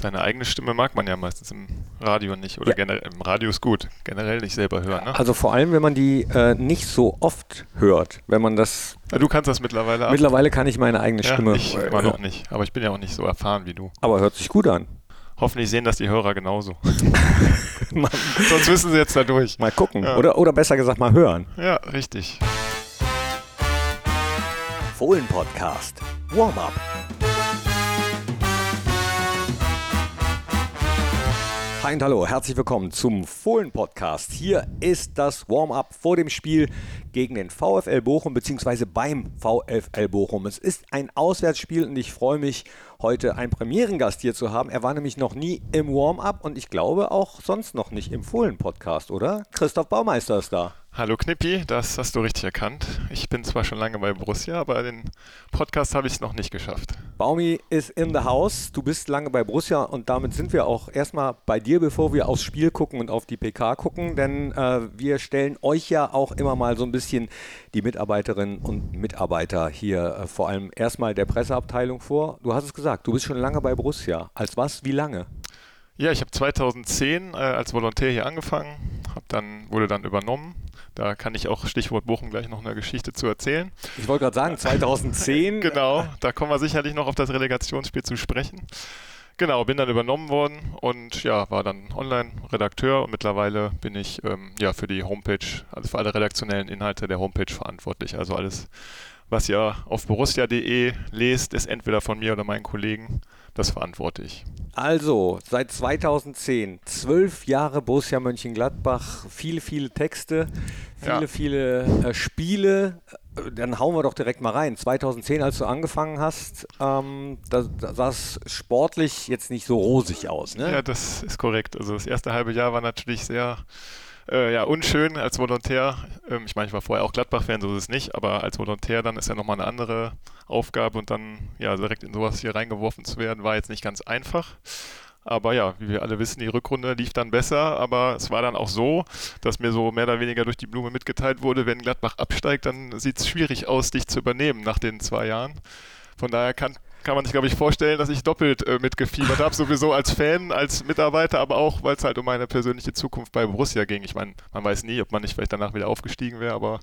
Seine eigene Stimme mag man ja meistens im Radio nicht. Oder Ja. generell im Radio ist gut. Generell nicht selber hören. Ne? Also vor allem, wenn man die äh, nicht so oft hört. Wenn man das. Ja, du kannst das mittlerweile ab. Mittlerweile kann ich meine eigene ja, Stimme. ich äh, immer noch nicht. Aber ich bin ja auch nicht so erfahren wie du. Aber hört sich gut an. Hoffentlich sehen das die Hörer genauso. Sonst müssen sie jetzt da durch. mal gucken. Ja. Oder, oder besser gesagt, mal hören. Ja, richtig. Fohlen Podcast. Warm-up. Hi und hallo, herzlich willkommen zum Fohlen Podcast. Hier ist das Warm-up vor dem Spiel gegen den VfL Bochum bzw. beim VfL Bochum. Es ist ein Auswärtsspiel und ich freue mich, heute einen Premierengast hier zu haben. Er war nämlich noch nie im Warm-up und ich glaube auch sonst noch nicht im Fohlen Podcast, oder? Christoph Baumeister ist da. Hallo Knippi, das hast du richtig erkannt. Ich bin zwar schon lange bei Borussia, aber den Podcast habe ich es noch nicht geschafft. Baumi ist in the house. Du bist lange bei Borussia und damit sind wir auch erstmal bei dir, bevor wir aufs Spiel gucken und auf die PK gucken, denn äh, wir stellen euch ja auch immer mal so ein bisschen die Mitarbeiterinnen und Mitarbeiter hier, äh, vor allem erstmal der Presseabteilung vor. Du hast es gesagt, du bist schon lange bei Borussia. Als was? Wie lange? Ja, ich habe 2010 äh, als Volontär hier angefangen, hab dann, wurde dann übernommen. Da kann ich auch Stichwort Bochum gleich noch eine Geschichte zu erzählen. Ich wollte gerade sagen, 2010. Genau, da kommen wir sicherlich noch auf das Relegationsspiel zu sprechen. Genau, bin dann übernommen worden und ja, war dann Online-Redakteur und mittlerweile bin ich ähm, ja für die Homepage, also für alle redaktionellen Inhalte der Homepage verantwortlich. Also alles, was ihr auf borussia.de lest, ist entweder von mir oder meinen Kollegen. Das verantworte ich. Also, seit 2010, zwölf Jahre Borussia Mönchengladbach, viele, viele Texte, viele, Ja. viele äh, Spiele. Äh, Dann hauen wir doch direkt mal rein. 2010, als du angefangen hast, ähm, da, da sah es sportlich jetzt nicht so rosig aus, ne? Ja, das ist korrekt. Also das erste halbe Jahr war natürlich sehr äh, ja, unschön als Volontär. Ähm, ich meine, ich war vorher auch Gladbach-Fan, so ist es nicht, aber als Volontär dann ist ja nochmal eine andere Aufgabe und dann ja direkt in sowas hier reingeworfen zu werden, war jetzt nicht ganz einfach. Aber ja, wie wir alle wissen, die Rückrunde lief dann besser, aber es war dann auch so, dass mir so mehr oder weniger durch die Blume mitgeteilt wurde, wenn Gladbach absteigt, dann sieht es schwierig aus, dich zu übernehmen nach den zwei Jahren. Von daher kann, kann man sich, glaube ich, vorstellen, dass ich doppelt äh, mitgefiebert habe, sowieso als Fan, als Mitarbeiter, aber auch, weil es halt um meine persönliche Zukunft bei Borussia ging. Ich meine, man weiß nie, ob man nicht vielleicht danach wieder aufgestiegen wäre, aber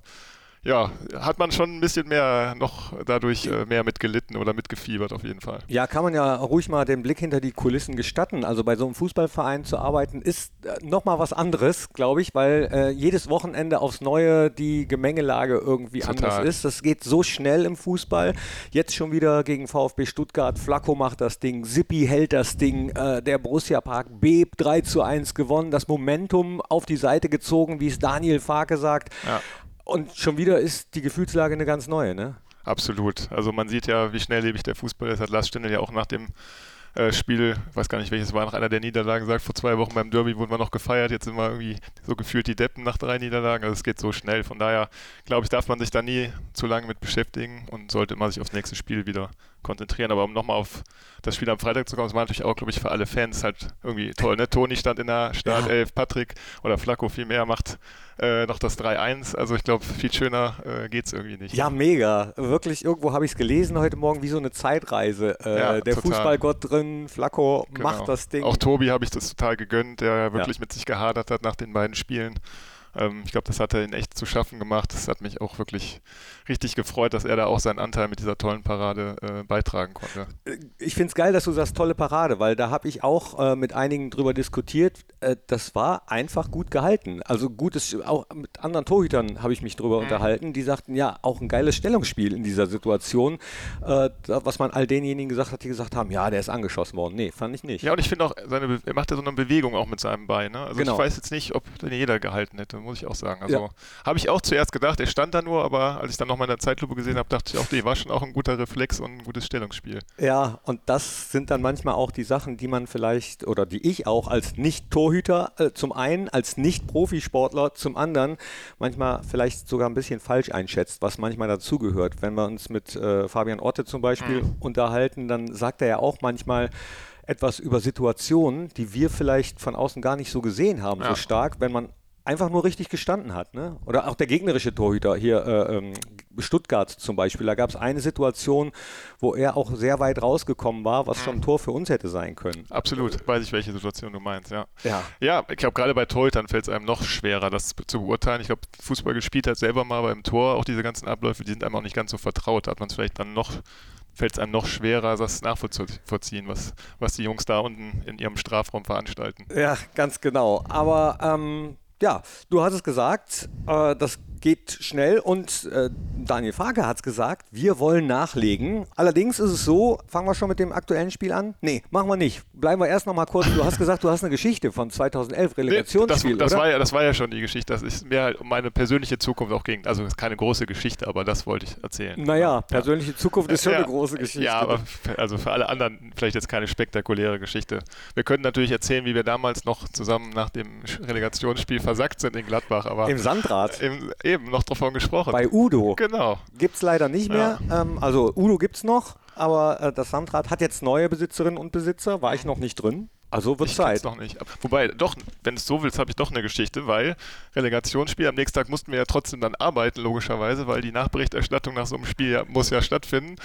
ja, hat man schon ein bisschen mehr noch dadurch äh, mehr mitgelitten oder mitgefiebert auf jeden Fall. Ja, kann man ja ruhig mal den Blick hinter die Kulissen gestatten. Also bei so einem Fußballverein zu arbeiten ist äh, nochmal was anderes, glaube ich, weil äh, jedes Wochenende aufs Neue die Gemengelage irgendwie Total. anders ist. Das geht so schnell im Fußball. Jetzt schon wieder gegen VfB Stuttgart. Flacco macht das Ding, Sippi hält das Ding, äh, der Borussia Park bebt 3 zu 1 gewonnen, das Momentum auf die Seite gezogen, wie es Daniel Farke sagt. Ja. Und schon wieder ist die Gefühlslage eine ganz neue, ne? Absolut. Also man sieht ja, wie schnelllebig der Fußball ist. Hat Lars Stindl ja auch nach dem äh, Spiel, weiß gar nicht welches war, nach einer der Niederlagen gesagt, vor zwei Wochen beim Derby wurden wir noch gefeiert, jetzt sind wir irgendwie so gefühlt die Deppen nach drei Niederlagen. Also es geht so schnell. Von daher, glaube ich, darf man sich da nie zu lange mit beschäftigen und sollte immer sich aufs nächste Spiel wieder konzentrieren. Aber um nochmal auf das Spiel am Freitag zu kommen, das war natürlich auch, glaube ich, für alle Fans halt irgendwie toll. Ne? Toni stand in der Startelf, Patrick oder Flacco vielmehr macht äh, noch das 3-1. Also ich glaube, viel schöner äh, geht es irgendwie nicht. Ja, mega. Wirklich, irgendwo habe ich es gelesen heute Morgen, wie so eine Zeitreise. Äh, Ja, der total. Fußballgott drin, Flacco Genau. macht das Ding. Auch Tobi habe ich das total gegönnt, der wirklich mit sich gehadert hat nach den beiden Spielen. Ähm, ich glaube, das hat er ihn echt zu schaffen gemacht. Das hat mich auch wirklich richtig gefreut, dass er da auch seinen Anteil mit dieser tollen Parade äh, beitragen konnte. Ich finde es geil, dass du sagst, tolle Parade, weil da habe ich auch äh, mit einigen drüber diskutiert. Äh, das war einfach gut gehalten. Also gutes, auch mit anderen Torhütern habe ich mich drüber unterhalten. Die sagten, ja, auch ein geiles Stellungsspiel in dieser Situation. Äh, was man all denjenigen gesagt hat, die gesagt haben, ja, der ist angeschossen worden. Nee, fand ich nicht. Ja, und ich finde auch, seine, Be- er macht ja so eine Bewegung auch mit seinem Bein. Ne? Also Genau. ich weiß jetzt nicht, ob den jeder gehalten hätte, muss ich auch sagen. Also Ja. habe ich auch zuerst gedacht, er stand da nur, aber als ich dann nochmal in der Zeitlupe gesehen habe, dachte ich auch, nee, war schon auch ein guter Reflex und ein gutes Stellungsspiel. Ja, und das sind dann manchmal auch die Sachen, die man vielleicht oder die ich auch als Nicht-Torhüter äh, zum einen, als Nicht-Profisportler zum anderen manchmal vielleicht sogar ein bisschen falsch einschätzt, was manchmal dazugehört. Wenn wir uns mit äh, Fabian Otte zum Beispiel unterhalten, dann sagt er ja auch manchmal etwas über Situationen, die wir vielleicht von außen gar nicht so gesehen haben, so Ja. stark, wenn man einfach nur richtig gestanden hat. Ne? Oder auch der gegnerische Torhüter hier, äh, ähm, Stuttgart zum Beispiel. Da gab es eine Situation, wo er auch sehr weit rausgekommen war, was schon ein Tor für uns hätte sein können. Absolut, weiß ich, welche Situation du meinst, ja. Ja, Ja, ich glaube, gerade bei Torhütern fällt es einem noch schwerer, das zu beurteilen. Ich glaube, Fußball gespielt hat selber mal beim Tor, auch diese ganzen Abläufe, die sind einem auch nicht ganz so vertraut. Da hat man es vielleicht dann noch, fällt es einem noch schwerer, das nachvollziehen, was, was die Jungs da unten in ihrem Strafraum veranstalten. ja ganz genau. Aber ähm, ja, du hast es gesagt, äh, das geht schnell und äh, Daniel Farke hat es gesagt, wir wollen nachlegen. Allerdings ist es so, fangen wir schon mit dem aktuellen Spiel an? Nee, machen wir nicht. Bleiben wir erst noch mal kurz. Du hast gesagt, du hast eine Geschichte von 2011, Nee, das, Relegationsspiel, das, war ja, das war ja schon die Geschichte. Das ist mir halt um meine persönliche Zukunft auch ging. Also es ist keine große Geschichte, aber das wollte ich erzählen. naja, persönliche Zukunft ist schon Ja, eine große Geschichte. Ja, aber für, also für alle anderen vielleicht jetzt keine spektakuläre Geschichte. Wir können natürlich erzählen, wie wir damals noch zusammen nach dem Relegationsspiel versackt sind in Gladbach, aber Im Sandrad, im, eben noch davon gesprochen. bei Udo. genau. Gibt es leider nicht mehr. Ähm, also Udo gibt es noch, aber äh, das Sandrad hat jetzt neue Besitzerinnen und Besitzer. War ich noch nicht drin. Also wird Ich Zeit. noch nicht. Wobei, doch, wenn es so willst, habe ich doch eine Geschichte, weil Relegationsspiel, am nächsten Tag mussten wir ja trotzdem dann arbeiten, logischerweise, weil die Nachberichterstattung nach so einem Spiel ja, muss ja stattfinden.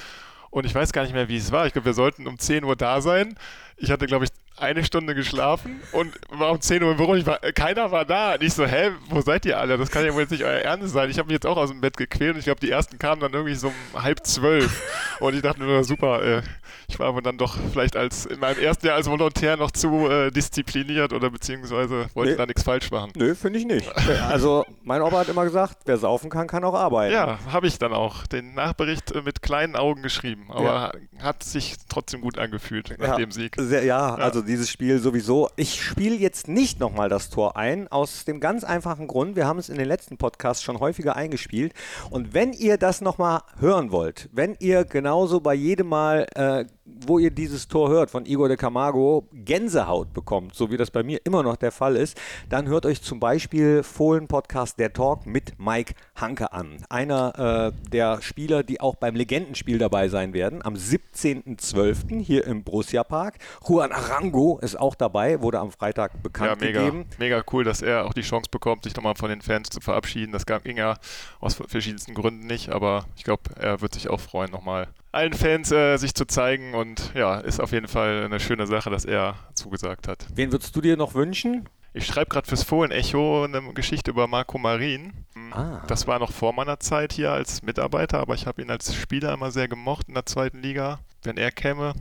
Und ich weiß gar nicht mehr, wie es war. Ich glaube, wir sollten um 10 Uhr da sein. Ich hatte, glaube ich, eine Stunde geschlafen und war um 10 Uhr im Büro. Ich war, keiner war da. Und ich so, hä, wo seid ihr alle? Das kann ja wohl jetzt nicht euer Ernst sein. Ich habe mich jetzt auch aus dem Bett gequält und ich glaube, die ersten kamen dann irgendwie so um halb zwölf. Und ich dachte nur, super, äh, ich war aber dann doch vielleicht als in meinem ersten Jahr als Volontär noch zu äh, diszipliniert oder beziehungsweise wollte Nee. da nichts falsch machen. Nö, finde ich nicht. Also mein Opa hat immer gesagt, wer saufen kann, kann auch arbeiten. Ja, habe ich dann auch den Nachbericht äh, mit kleinen Augen geschrieben, aber hat sich trotzdem gut angefühlt nach Ja, dem Sieg. Sehr, ja, also dieses Spiel sowieso. Ich spiele jetzt nicht nochmal das Tor ein, aus dem ganz einfachen Grund, wir haben es in den letzten Podcasts schon häufiger eingespielt. Und wenn ihr das nochmal hören wollt, wenn ihr genauso bei jedem Mal, äh, wo ihr dieses Tor hört von Igor de Camargo, Gänsehaut bekommt, so wie das bei mir immer noch der Fall ist, dann hört euch zum Beispiel Fohlen-Podcast Der Talk mit Mike Hanke an. Einer äh, der Spieler, die auch beim Legendenspiel dabei sein werden, am 17.12. hier im Borussia Park. Juan Arango ist auch dabei, wurde am Freitag Ja, bekannt mega, gegeben. mega cool, dass er auch die Chance bekommt, sich nochmal von den Fans zu verabschieden. Das gab- ging ja aus verschiedensten Gründen nicht, aber ich glaube, er wird sich auch freuen, nochmal allen Fans äh, sich zu zeigen und ja, ist auf jeden Fall eine schöne Sache, dass er zugesagt hat. Wen würdest du dir noch wünschen? Ich schreibe gerade fürs Fohlen-Echo eine Geschichte über Marco Marin. Ah. Das war noch vor meiner Zeit hier als Mitarbeiter, aber ich habe ihn als Spieler immer sehr gemocht in der zweiten Liga. Wenn er käme,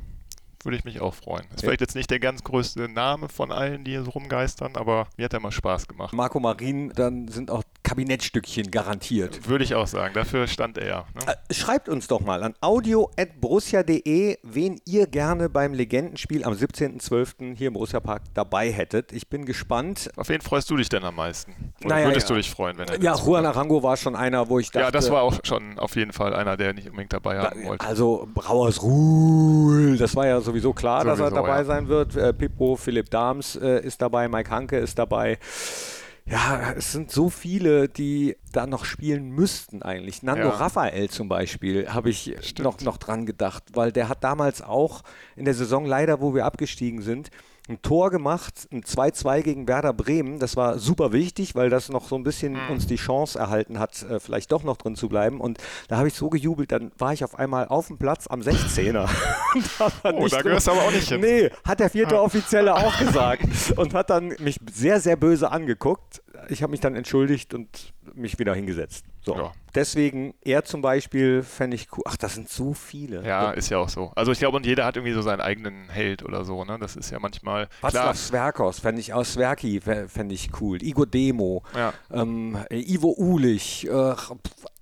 würde ich mich auch freuen. Ist Ja. vielleicht jetzt nicht der ganz größte Name von allen, die hier so rumgeistern, aber mir hat er immer Spaß gemacht. Marco Marin, dann sind auch Kabinettstückchen garantiert. Würde ich auch sagen. Dafür stand er. Ne? Äh, Schreibt uns doch mal an audio.borussia.de, wen ihr gerne beim Legendenspiel am 17.12. hier im Borussia Park dabei hättet. Ich bin gespannt. Auf wen freust du dich denn am meisten? Oder Naja, würdest ja. du dich freuen, wenn er Ja, Juan? Arango war schon einer, wo ich dachte... Ja, das war auch schon auf jeden Fall einer, der nicht unbedingt dabei haben wollte. Also Brauers Ruhl, das war ja sowieso klar, dass er Sowieso, dabei ja. sein wird. Äh, Pippo, Philipp Dahms äh, ist dabei, Mike Hanke ist dabei. Ja, es sind so viele, die da noch spielen müssten eigentlich. Nando Ja. Raphael zum Beispiel habe ich Stimmt. noch, noch dran gedacht, weil der hat damals auch in der Saison leider, wo wir abgestiegen sind, ein Tor gemacht, ein 2-2 gegen Werder Bremen. Das war super wichtig, weil das noch so ein bisschen Mhm. uns die Chance erhalten hat, äh, vielleicht doch noch drin zu bleiben. Und da habe ich so gejubelt, dann war ich auf einmal auf dem Platz am 16er. Und hab dann Oh, da gehörst du aber auch nicht hin. Nee, hat der vierte Offizielle auch gesagt. Und hat dann mich sehr, sehr böse angeguckt. Ich habe mich dann entschuldigt und mich wieder hingesetzt. So. Ja. Deswegen, er zum Beispiel fände ich cool. Ach, das sind so viele. Ja, ist ja auch so. Also ich glaube, und jeder hat irgendwie so seinen eigenen Held oder so, ne? Das ist ja manchmal. Václav Sverkos fände ich aus Sverki fä- fände ich cool. Igor Demo, Ja, ähm, Ivo Ulich, äh,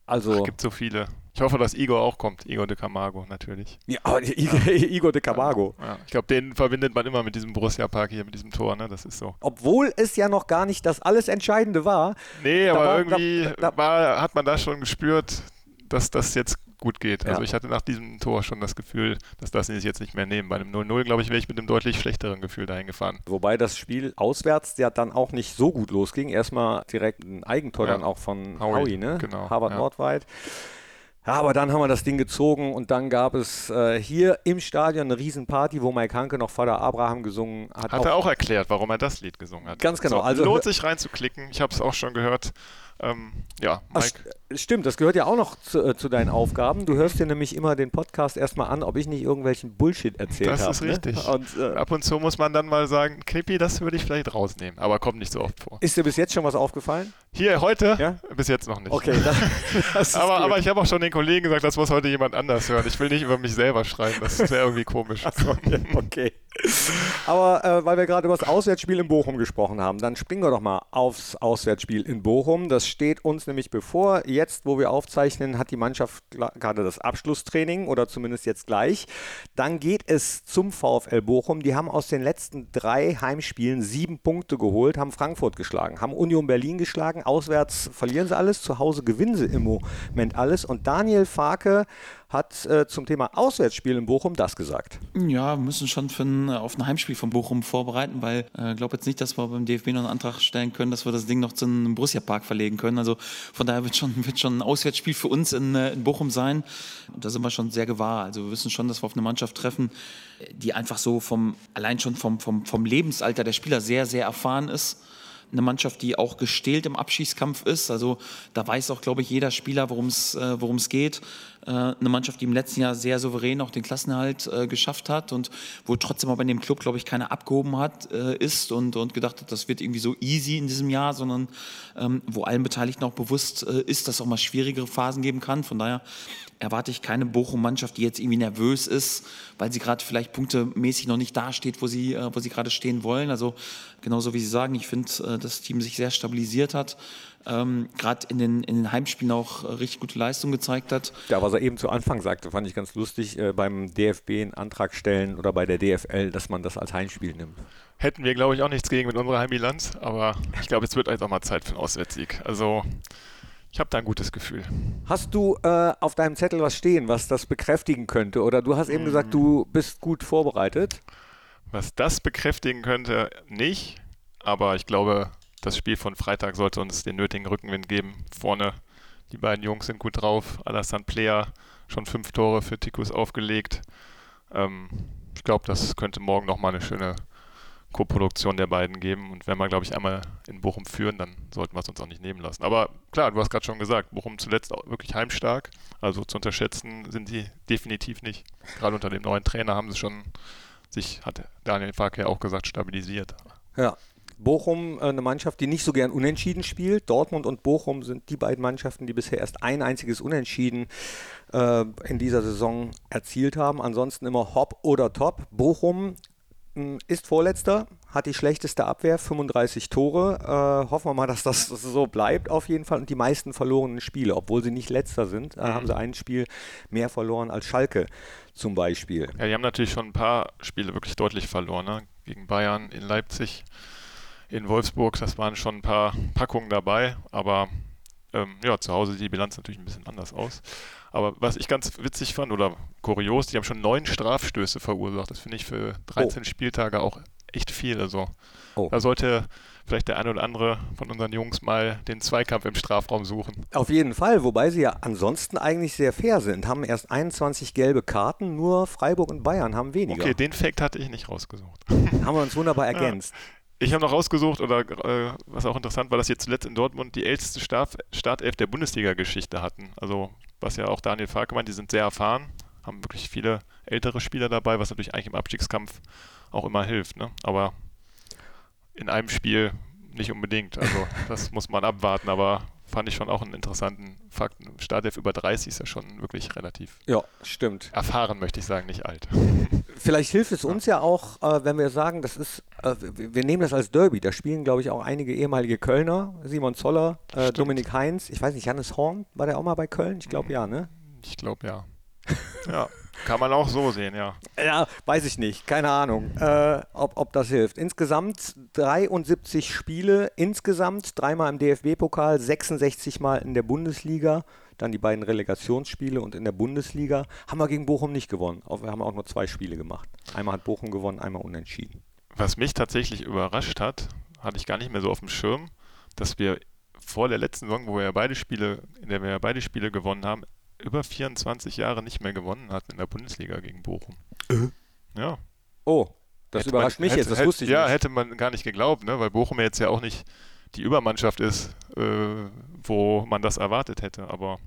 also gibt so viele. Ich hoffe, dass Igor auch kommt. Igor de Camargo natürlich. ja, aber I- Igor de Camargo. Ja, ich glaube, den verbindet man immer mit diesem Borussia Park hier, mit diesem Tor, ne? Das ist so. Obwohl es ja noch gar nicht das alles Entscheidende war. Nee, aber war- irgendwie da- da- war, hat man da schon gespürt, dass das jetzt gut geht. Also Ja. ich hatte nach diesem Tor schon das Gefühl, dass das sie jetzt nicht mehr nehmen. Bei einem 0-0, glaube ich, wäre ich mit einem deutlich schlechteren Gefühl dahin gefahren. Wobei das Spiel auswärts ja dann auch nicht so gut losging. Erstmal direkt ein Eigentor Ja. dann auch von Howie, Howie, ne? genau, Harvard ja. Nordweit. Aber dann haben wir das Ding gezogen und dann gab es äh, hier im Stadion eine Riesenparty, wo Mike Hanke noch Vater Abraham gesungen hat. Hat er auch erklärt, warum er das Lied gesungen hat. Ganz genau. So, also lohnt sich reinzuklicken. Ich habe es auch schon gehört. Ähm, ja, Ach, stimmt, das gehört ja auch noch zu, äh, zu, deinen Aufgaben. Du hörst dir nämlich immer den Podcast erstmal an, ob ich nicht irgendwelchen Bullshit erzählt habe. Das ist ne? richtig. Und, äh, Ab und zu muss man dann mal sagen, Knippi, das würde ich vielleicht rausnehmen, aber kommt nicht so oft vor. Ist dir bis jetzt schon was aufgefallen? Hier, heute? Ja? Bis jetzt noch nicht. Okay, das, das aber, aber ich habe auch schon den Kollegen gesagt, das muss heute jemand anders hören. Ich will nicht über mich selber schreiben, das wäre irgendwie komisch. So, okay. Aber äh, weil wir gerade über das Auswärtsspiel in Bochum gesprochen haben, dann springen wir doch mal aufs Auswärtsspiel in Bochum. Das steht uns nämlich bevor. Jetzt, wo wir aufzeichnen, hat die Mannschaft gerade das Abschlusstraining oder zumindest jetzt gleich. Dann geht es zum VfL Bochum. Die haben aus den letzten drei Heimspielen sieben Punkte geholt, haben Frankfurt geschlagen, haben Union Berlin geschlagen. Auswärts verlieren sie alles, zu Hause gewinnen sie im Moment alles. Und Daniel Farke hat äh, zum Thema Auswärtsspiel in Bochum das gesagt. Ja, wir müssen schon ein, äh, auf ein Heimspiel von Bochum vorbereiten, weil ich äh, glaube jetzt nicht, dass wir beim DFB noch einen Antrag stellen können, dass wir das Ding noch zu einem Borussia-Park verlegen können. Also von daher wird schon, wird schon ein Auswärtsspiel für uns in, äh, in Bochum sein. Da sind wir schon sehr gewahr. Also wir wissen schon, dass wir auf eine Mannschaft treffen, die einfach so vom, allein schon vom, vom, vom Lebensalter der Spieler sehr, sehr erfahren ist eine Mannschaft, die auch gestählt im Abschießkampf ist. Also da weiß auch, glaube ich, jeder Spieler, worum es äh, geht. Äh, eine Mannschaft, die im letzten Jahr sehr souverän auch den Klassenerhalt äh, geschafft hat und wo trotzdem aber in dem Club, glaube ich, keiner abgehoben hat, äh, ist und, und gedacht hat, das wird irgendwie so easy in diesem Jahr, sondern ähm, wo allen Beteiligten auch bewusst äh, ist, dass es auch mal schwierigere Phasen geben kann. Von daher erwarte ich keine Bochum-Mannschaft, die jetzt irgendwie nervös ist, weil sie gerade vielleicht punktemäßig noch nicht dasteht, wo sie, äh, wo sie gerade stehen wollen. Also genauso wie Sie sagen, ich finde, äh, das Team sich sehr stabilisiert hat ähm, gerade in den, in den Heimspielen auch äh, richtig gute Leistung gezeigt hat. Ja, was er eben zu Anfang sagte, fand ich ganz lustig, äh, beim DFB einen Antrag stellen oder bei der DFL, dass man das als Heimspiel nimmt. Hätten wir, glaube ich, auch nichts gegen mit unserer Heimbilanz, aber ich glaube, es wird jetzt auch mal Zeit für einen Auswärtssieg. Also ich habe da ein gutes Gefühl. Hast du äh, auf deinem Zettel was stehen, was das bekräftigen könnte? Oder du hast eben gesagt, du bist gut vorbereitet? Was das bekräftigen könnte, nicht. Aber ich glaube, das Spiel von Freitag sollte uns den nötigen Rückenwind geben. Vorne, die beiden Jungs sind gut drauf. Alassane Player schon fünf Tore für Tikus aufgelegt. Ähm, ich glaube, das könnte morgen nochmal eine schöne Co-Produktion der beiden geben. Und wenn wir, glaube ich, einmal in Bochum führen, dann sollten wir es uns auch nicht nehmen lassen. Aber klar, du hast gerade schon gesagt, Bochum zuletzt auch wirklich heimstark. Also zu unterschätzen sind sie definitiv nicht. Gerade unter dem neuen Trainer haben sie schon sich, hat Daniel Fark ja auch gesagt, stabilisiert. Ja, Bochum äh, eine Mannschaft, die nicht so gern unentschieden spielt. Dortmund und Bochum sind die beiden Mannschaften, die bisher erst ein einziges Unentschieden äh, in dieser Saison erzielt haben. Ansonsten immer Hop oder Top. Bochum ist Vorletzter, hat die schlechteste Abwehr, 35 Tore. Äh, hoffen wir mal, dass das so bleibt auf jeden Fall. Und die meisten verlorenen Spiele, obwohl sie nicht Letzter sind, äh, mhm. haben sie ein Spiel mehr verloren als Schalke zum Beispiel. Ja, die haben natürlich schon ein paar Spiele wirklich deutlich verloren. Ne? Gegen Bayern, in Leipzig in Wolfsburg, das waren schon ein paar Packungen dabei, aber ähm, ja, zu Hause sieht die Bilanz natürlich ein bisschen anders aus. Aber was ich ganz witzig fand oder kurios, die haben schon neun Strafstöße verursacht. Das finde ich für 13 oh. Spieltage auch echt viel. Also oh. da sollte vielleicht der eine oder andere von unseren Jungs mal den Zweikampf im Strafraum suchen. Auf jeden Fall, wobei sie ja ansonsten eigentlich sehr fair sind. Haben erst 21 gelbe Karten, nur Freiburg und Bayern haben weniger. Okay, den Fakt hatte ich nicht rausgesucht. haben wir uns wunderbar ergänzt. Ja. Ich habe noch rausgesucht, oder äh, was auch interessant war, dass jetzt zuletzt in Dortmund die älteste Start Startelf der Bundesliga-Geschichte hatten. Also, was ja auch Daniel Farke meint, die sind sehr erfahren, haben wirklich viele ältere Spieler dabei, was natürlich eigentlich im Abstiegskampf auch immer hilft. Ne? Aber in einem Spiel nicht unbedingt. Also, das muss man abwarten, aber fand ich schon auch einen interessanten Fakt. Startelf über 30 ist ja schon wirklich relativ. Ja, stimmt. Erfahren möchte ich sagen, nicht alt. Vielleicht hilft es uns ja auch, äh, wenn wir sagen, das ist, äh, wir nehmen das als Derby. Da spielen, glaube ich, auch einige ehemalige Kölner. Simon Zoller, äh, Dominik Heinz, ich weiß nicht, Jannis Horn, war der auch mal bei Köln? Ich glaube ja, ne? Ich glaube ja. ja. Kann man auch so sehen, ja. Ja, weiß ich nicht. Keine Ahnung, äh, ob, ob das hilft. Insgesamt 73 Spiele, insgesamt dreimal im DFB-Pokal, 66 Mal in der Bundesliga, dann die beiden Relegationsspiele und in der Bundesliga haben wir gegen Bochum nicht gewonnen. Wir haben auch nur zwei Spiele gemacht. Einmal hat Bochum gewonnen, einmal unentschieden. Was mich tatsächlich überrascht hat, hatte ich gar nicht mehr so auf dem Schirm, dass wir vor der letzten Saison, wo wir ja beide Spiele, in der wir ja beide Spiele gewonnen haben, über 24 Jahre nicht mehr gewonnen hat in der Bundesliga gegen Bochum. Ja. Oh, das Hätte überrascht man, mich hätte, jetzt, das hätte, wusste ich ja, nicht. hätte man gar nicht geglaubt, ne? weil Bochum ja jetzt ja auch nicht die Übermannschaft ist, äh, wo man das erwartet hätte. Aber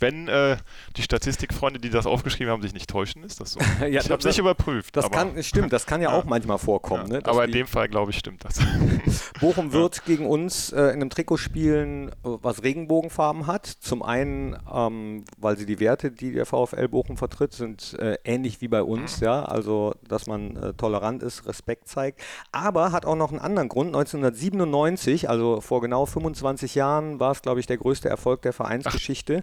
wenn äh, die Statistikfreunde, die das aufgeschrieben haben, sich nicht täuschen, ist das so. Ja, ich habe es nicht überprüft. Das aber, kann, stimmt, das kann ja, Ja. auch manchmal vorkommen. ja, Ne? aber in dem Fall, glaube ich, stimmt das. Bochum wird gegen uns äh, in einem Trikot spielen, äh, was Regenbogenfarben hat. Zum einen, ähm, weil sie die Werte, die der VfL Bochum vertritt, sind äh, ähnlich wie bei uns, ja, also dass man äh, tolerant ist, Respekt zeigt. Aber hat auch noch einen anderen Grund. 1997, also vor genau 25 Jahren, war es, glaube ich, der größte Erfolg der Vereinsgeschichte.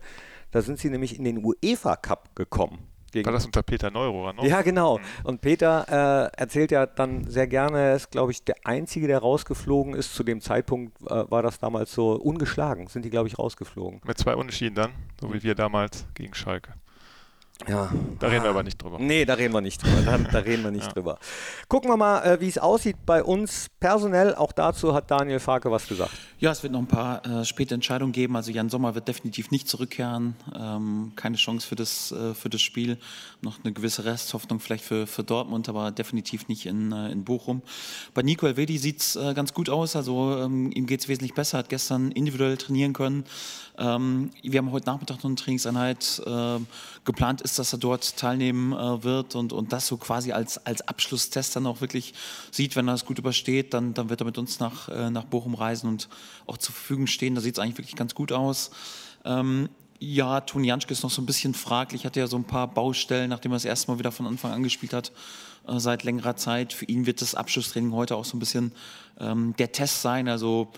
Da sind sie nämlich in den UEFA Cup gekommen. Gegen War das unter Peter Neurohrer noch? ja, genau. Und Peter äh, erzählt ja dann sehr gerne, er ist, glaube ich, der Einzige, der rausgeflogen ist. Zu dem Zeitpunkt äh, war das damals so ungeschlagen, sind die, glaube ich, rausgeflogen. Mit zwei Unentschieden dann, so wie wir damals gegen Schalke. Ja. Da reden wir aber nicht drüber. Nee, da reden wir nicht drüber. Da, da reden wir nicht Ja. drüber. Gucken wir mal, äh, wie es aussieht bei uns personell. Auch dazu hat Daniel Farke was gesagt. Ja, es wird noch ein paar äh, späte Entscheidungen geben. Also Jan Sommer wird definitiv nicht zurückkehren. Ähm, keine Chance für das, äh, für das Spiel. Noch eine gewisse Resthoffnung vielleicht für, für Dortmund, aber definitiv nicht in, äh, in Bochum. Bei Nico Elvedi sieht es äh, ganz gut aus. Also ähm, ihm geht es wesentlich besser. Hat gestern individuell trainieren können. Ähm, wir haben heute Nachmittag noch eine Trainingseinheit. Ähm, geplant ist, dass er dort teilnehmen äh, wird und, und das so quasi als, als Abschlusstest dann auch wirklich sieht, wenn er es gut übersteht, dann, dann wird er mit uns nach, äh, nach Bochum reisen und auch zur Verfügung stehen. Da sieht es eigentlich wirklich ganz gut aus. Ähm, ja, Toni Janschke ist noch so ein bisschen fraglich, hatte ja so ein paar Baustellen, nachdem er das erste Mal wieder von Anfang an gespielt hat, äh, seit längerer Zeit. Für ihn wird das Abschlusstraining heute auch so ein bisschen ähm, der Test sein. Also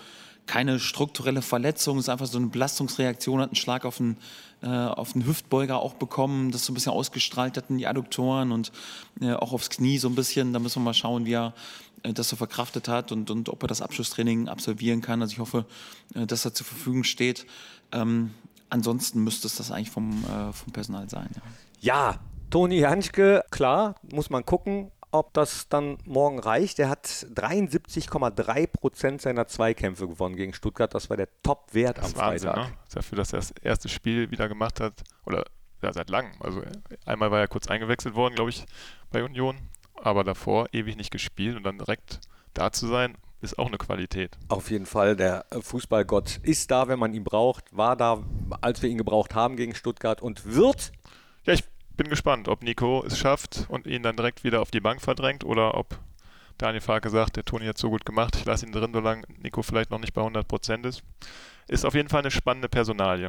keine strukturelle Verletzung, es ist einfach so eine Belastungsreaktion, hat einen Schlag auf den, äh, auf den Hüftbeuger auch bekommen, das so ein bisschen ausgestrahlt hat in die Adduktoren und äh, auch aufs Knie so ein bisschen. Da müssen wir mal schauen, wie er äh, das so verkraftet hat und, und ob er das Abschlusstraining absolvieren kann. Also ich hoffe, äh, dass er zur Verfügung steht. Ähm, ansonsten müsste es das eigentlich vom, äh, vom Personal sein. Ja. Ja, Toni Janschke, klar, muss man gucken, ob das dann morgen reicht. Er hat 73,3 Prozent seiner Zweikämpfe gewonnen gegen Stuttgart. Das war der Top-Wert am Wahnsinn, Freitag. ne? Dafür, dass er das erste Spiel wieder gemacht hat, oder ja, seit langem. Also einmal war er kurz eingewechselt worden, glaube ich, bei Union, aber davor ewig nicht gespielt und dann direkt da zu sein, ist auch eine Qualität. Auf jeden Fall, der Fußballgott ist da, wenn man ihn braucht, war da, als wir ihn gebraucht haben gegen Stuttgart und wird. Ja, ich bin gespannt, ob Nico es schafft und ihn dann direkt wieder auf die Bank verdrängt oder ob Daniel Farke sagt, der Toni hat so gut gemacht, ich lasse ihn drin, solange Nico vielleicht noch nicht bei 100% ist. Ist auf jeden Fall eine spannende Personalie.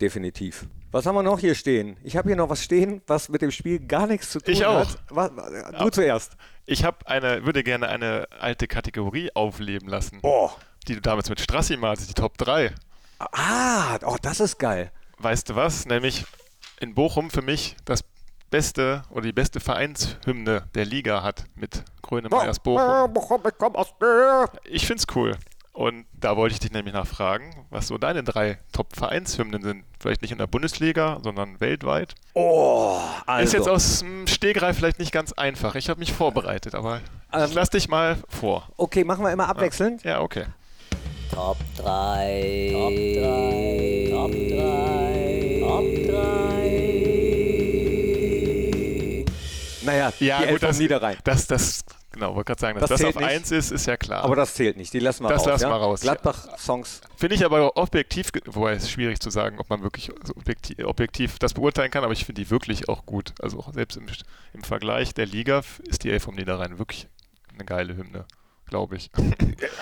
Definitiv. Was haben wir noch hier stehen? Ich habe hier noch was stehen, was mit dem Spiel gar nichts zu tun Ich auch. hat. Was, du zuerst. Ich habe eine, würde gerne eine alte Kategorie aufleben lassen, Oh. die du damals mit Strassi malst, die Top 3. Ah, oh, das ist geil. Weißt du was? Nämlich in Bochum für mich das beste oder die beste Vereinshymne der Liga hat mit Grönemeyers Bochum. Ich find's cool. Und da wollte ich dich nämlich nachfragen, was so deine drei Top-Vereinshymnen sind. Vielleicht nicht in der Bundesliga, sondern weltweit. Oh, also. Ist jetzt aus dem Stegreif vielleicht nicht ganz einfach. Ich habe mich vorbereitet, aber Ähm, ich lass dich mal vor. okay, machen wir immer abwechselnd. Ja, okay. Top 3. Top 3. Top 3. Top 3. Naja, Ja, die Elf das, Niederrhein. das, das, genau, wollte gerade sagen, dass Das das, auf nicht. 1 ist, ist ja klar. Aber das zählt nicht, die lassen wir Das raus. lassen ja? wir raus. Gladbach-Songs. Finde ich aber objektiv, wobei es ist schwierig zu sagen, ob man wirklich objektiv, objektiv das beurteilen kann, aber ich finde die wirklich auch gut. Also auch selbst im, im Vergleich der Liga ist die Elf vom Niederrhein wirklich eine geile Hymne, glaube ich.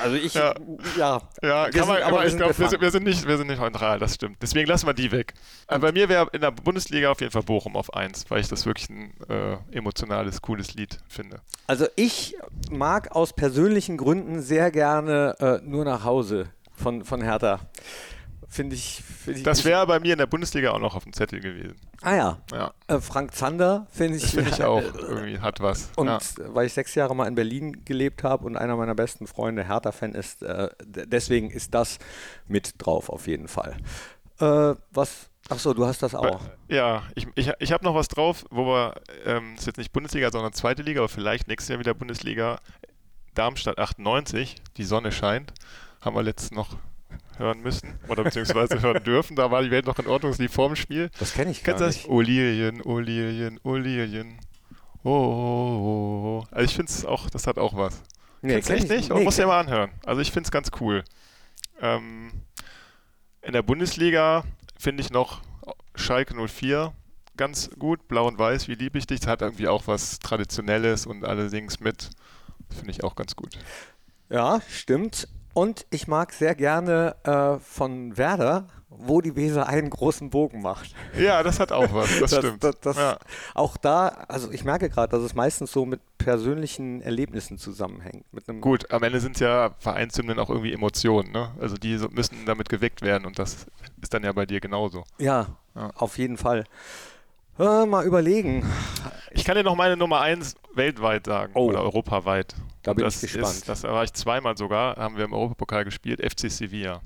Also ich, ja. Ja. Ja, kann man, aber ich glaube, wir, wir, sind nicht, wir sind nicht neutral, das stimmt. Deswegen lassen wir die weg. Aber bei mir wäre in der Bundesliga auf jeden Fall Bochum auf 1, weil ich das wirklich ein äh, emotionales, cooles Lied finde. Also ich mag aus persönlichen Gründen sehr gerne äh, nur nach Hause von, von Hertha. Finde ich, find ich. Das wäre bei mir in der Bundesliga auch noch auf dem Zettel gewesen. Ah ja. Ja, Äh, Frank Zander finde ich. finde ich auch. Irgendwie hat was. Und ja. weil ich sechs Jahre mal in Berlin gelebt habe und einer meiner besten Freunde Hertha-Fan ist, äh, deswegen ist das mit drauf auf jeden Fall. Äh, was? Ach so, du hast das auch. Ja, ich, ich, ich habe noch was drauf, wo wir, ähm, das ist jetzt nicht Bundesliga, sondern zweite Liga, aber vielleicht nächstes Jahr wieder Bundesliga. Darmstadt 98, die Sonne scheint, haben wir letztens noch hören müssen oder beziehungsweise hören dürfen. Da war die Welt noch in Ordnung, es lief vorm Spiel. Das kenne ich gar Kennst du das? nicht. Oh Lilien, oh Lilien, oh Lilien. Oh, oh, oh, oh. Also ich finde es auch, das hat auch was. Nee, Kennst du kenn echt ich- nicht? Man nee, muss ja mal anhören. Also ich finde es ganz cool. Ähm, in der Bundesliga finde ich noch Schalke 04 ganz gut. Blau und Weiß, wie lieb ich dich. Das hat irgendwie auch was Traditionelles und alle singen es mit. Finde ich auch ganz gut. Ja, stimmt. Und ich mag sehr gerne äh, von Werder, wo die Weser einen großen Bogen macht. Ja, das hat auch was. Das, stimmt. Das, das, ja. Auch da, also ich merke gerade, dass es meistens so mit persönlichen Erlebnissen zusammenhängt. Gut, am Ende sind ja Vereinshymnen auch irgendwie Emotionen. Ne? Also die so, müssen damit geweckt werden und das ist dann ja bei dir genauso. Ja, Ja. auf jeden Fall. Äh, mal überlegen. Ich kann dir noch meine Nummer 1 weltweit sagen Oh. oder europaweit. Da bin das ich gespannt. Ist, das war ich zweimal sogar, haben wir im Europapokal gespielt, FC Sevilla.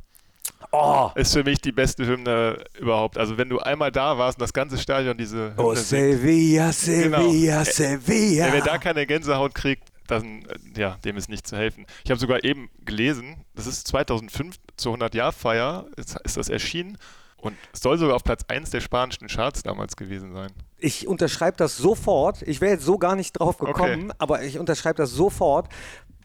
Oh, Ist für mich die beste Hymne überhaupt. Also wenn du einmal da warst und das ganze Stadion diese oh Hymne singt, Sevilla, Sevilla, Genau. Sevilla. wer da keine Gänsehaut kriegt, dann, äh, ja, dem ist nicht zu helfen. Ich habe sogar eben gelesen, das ist 2005 zur 100-Jahr-Feier, ist, ist das erschienen und es soll sogar auf Platz 1 der spanischen Charts damals gewesen sein. Ich unterschreibe das sofort. Ich wäre jetzt so gar nicht drauf gekommen, aber ich unterschreibe das sofort,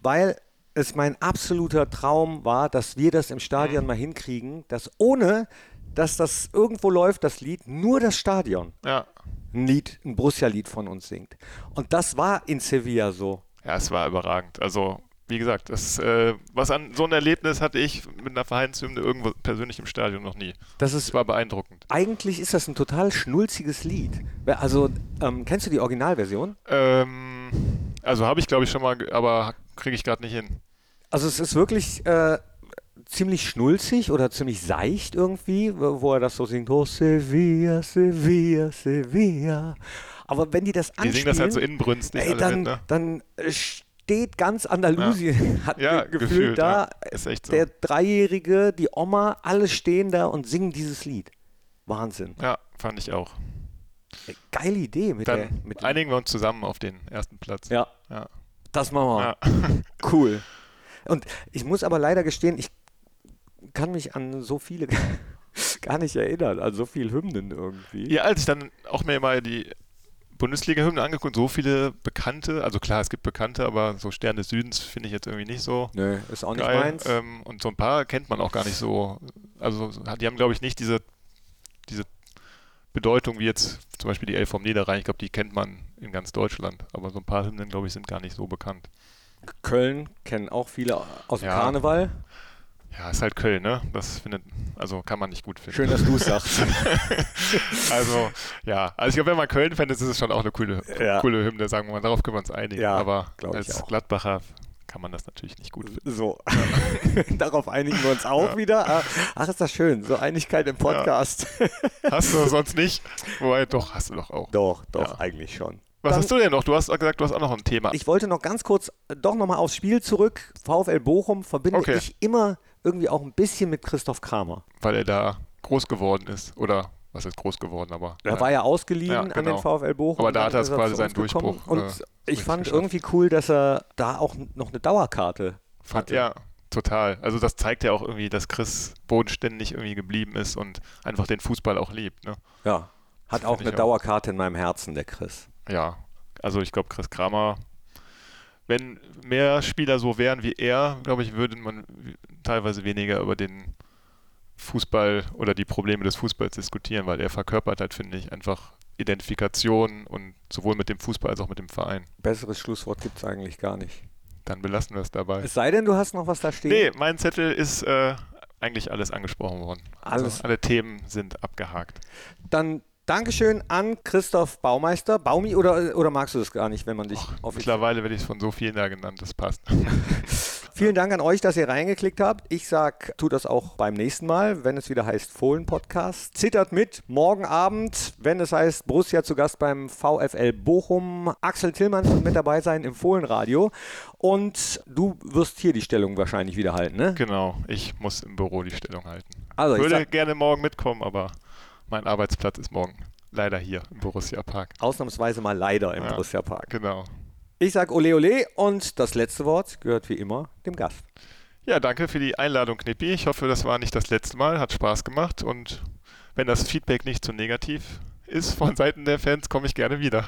weil es mein absoluter Traum war, dass wir das im Stadion Mhm. mal hinkriegen, dass ohne, dass das irgendwo läuft, das Lied, nur das Stadion Ja, ein Lied, ein Borussia-Lied von uns singt. Und das war in Sevilla so. Ja, es war überragend. Also, wie gesagt, das, äh, was an so ein Erlebnis hatte ich mit einer Vereinshymne irgendwo persönlich im Stadion noch nie. Das ist war beeindruckend. eigentlich ist das ein total schnulziges Lied. Also, ähm, kennst du die Originalversion? Ähm, also habe ich glaube ich schon mal, aber kriege ich gerade nicht hin. Also es ist wirklich äh, ziemlich schnulzig oder ziemlich seicht irgendwie, wo er das so singt. Oh, Sevilla, Sevilla, Sevilla. Aber wenn die das Die anspielen, singen das halt so inbrünstig ey, dann, mit, ne? dann äh, steht ganz Andalusien, hat Ja, ge- gefühlt, gefühlt, da, ja. Ist echt so. der Dreijährige, die Oma, alle stehen da und singen dieses Lied. Wahnsinn. Ja, fand ich auch. Geile Idee mit der... Dann Mit einigen wir uns zusammen auf den ersten Platz. ja, Ja. das machen wir. Ja. Cool. Und ich muss aber leider gestehen, ich kann mich an so viele gar nicht erinnern, an so viele Hymnen irgendwie. ja, als ich dann auch mir mal die Bundesliga-Hymne angeguckt, so viele bekannte, also klar, es gibt bekannte, aber so Stern des Südens finde ich jetzt irgendwie nicht so Nö, ist auch nicht geil. meins. Ähm, und so ein paar kennt man auch gar nicht so. Also die haben, glaube ich, nicht diese, diese Bedeutung wie jetzt zum Beispiel die Elf vom Niederrhein. Ich glaube, die kennt man in ganz Deutschland. Aber so ein paar Hymnen, glaube ich, sind gar nicht so bekannt. Köln kennen auch viele aus dem Ja. Karneval. Ja, ist halt Köln, ne? Das findet, also kann man nicht gut finden. Schön, dass du es sagst. Also, ja. Also ich glaube, wenn man Köln-Fan ist, ist es schon auch eine coole, Ja. coole Hymne, sagen wir mal. Darauf können wir uns einigen. Ja, Aber als. Gladbacher kann man das natürlich nicht gut finden. so. Darauf einigen wir uns auch wieder. Ah, Ach, ist das schön. So Einigkeit im Podcast. Hast du sonst nicht? Wobei, doch, hast du doch auch. doch, doch, Ja. eigentlich schon. Was Dann- hast du denn noch? Du hast gesagt, du hast auch noch ein Thema. Ich wollte noch ganz kurz äh, doch nochmal aufs Spiel zurück. VfL Bochum verbinde Okay. ich immer irgendwie auch ein bisschen mit Christoph Kramer. weil er da groß geworden ist. Oder was ist groß geworden, aber. Er war ja ausgeliehen Ja, an genau. den VfL Bochum. Aber da hat er quasi seinen. Durchbruch, Und äh, ich fand geschafft. irgendwie cool, dass er da auch noch eine Dauerkarte Hat, hatte. ja, total. Also das zeigt ja auch irgendwie, dass Chris bodenständig irgendwie geblieben ist und einfach den Fußball auch liebt. Ne? Ja. Hat Das auch eine ich auch. Dauerkarte in meinem Herzen, der Chris. Ja, also ich glaube, Chris Kramer, wenn mehr Spieler so wären wie er, glaube ich, würde man teilweise weniger über den Fußball oder die Probleme des Fußballs diskutieren, weil er verkörpert halt, finde ich, einfach Identifikation und sowohl mit dem Fußball als auch mit dem Verein. Besseres Schlusswort gibt es eigentlich gar nicht. Dann belassen wir es dabei. Es sei denn, du hast noch was da stehen. Nee, mein Zettel ist äh, eigentlich alles angesprochen worden. Alles. Also alle Themen sind abgehakt. Dann Dankeschön an Christoph Baumeister. Baumi oder, oder magst du das gar nicht, wenn man dich offiziell Mittlerweile werde ich von so vielen da genannt, das passt. Vielen Dank an euch, dass ihr reingeklickt habt. Ich sag, tu das auch beim nächsten Mal, wenn es wieder heißt Fohlen Podcast. Zittert mit morgen Abend, wenn es heißt Borussia zu Gast beim VfL Bochum. Axel Tillmann wird mit dabei sein im Fohlenradio. Und du wirst hier die Stellung wahrscheinlich wieder halten, ne? Genau, ich muss im Büro die Stellung halten. Also, ich Würde sag, gerne morgen mitkommen, aber mein Arbeitsplatz ist morgen leider hier im Borussia Park. ausnahmsweise mal leider im Ja. Borussia Park. Genau. Ich sag Ole Ole und das letzte Wort gehört wie immer dem Gast. Ja, danke für die Einladung, Knippi. Ich hoffe, das war nicht das letzte Mal. Hat Spaß gemacht und wenn das Feedback nicht zu negativ ist von Seiten der Fans, komme ich gerne wieder.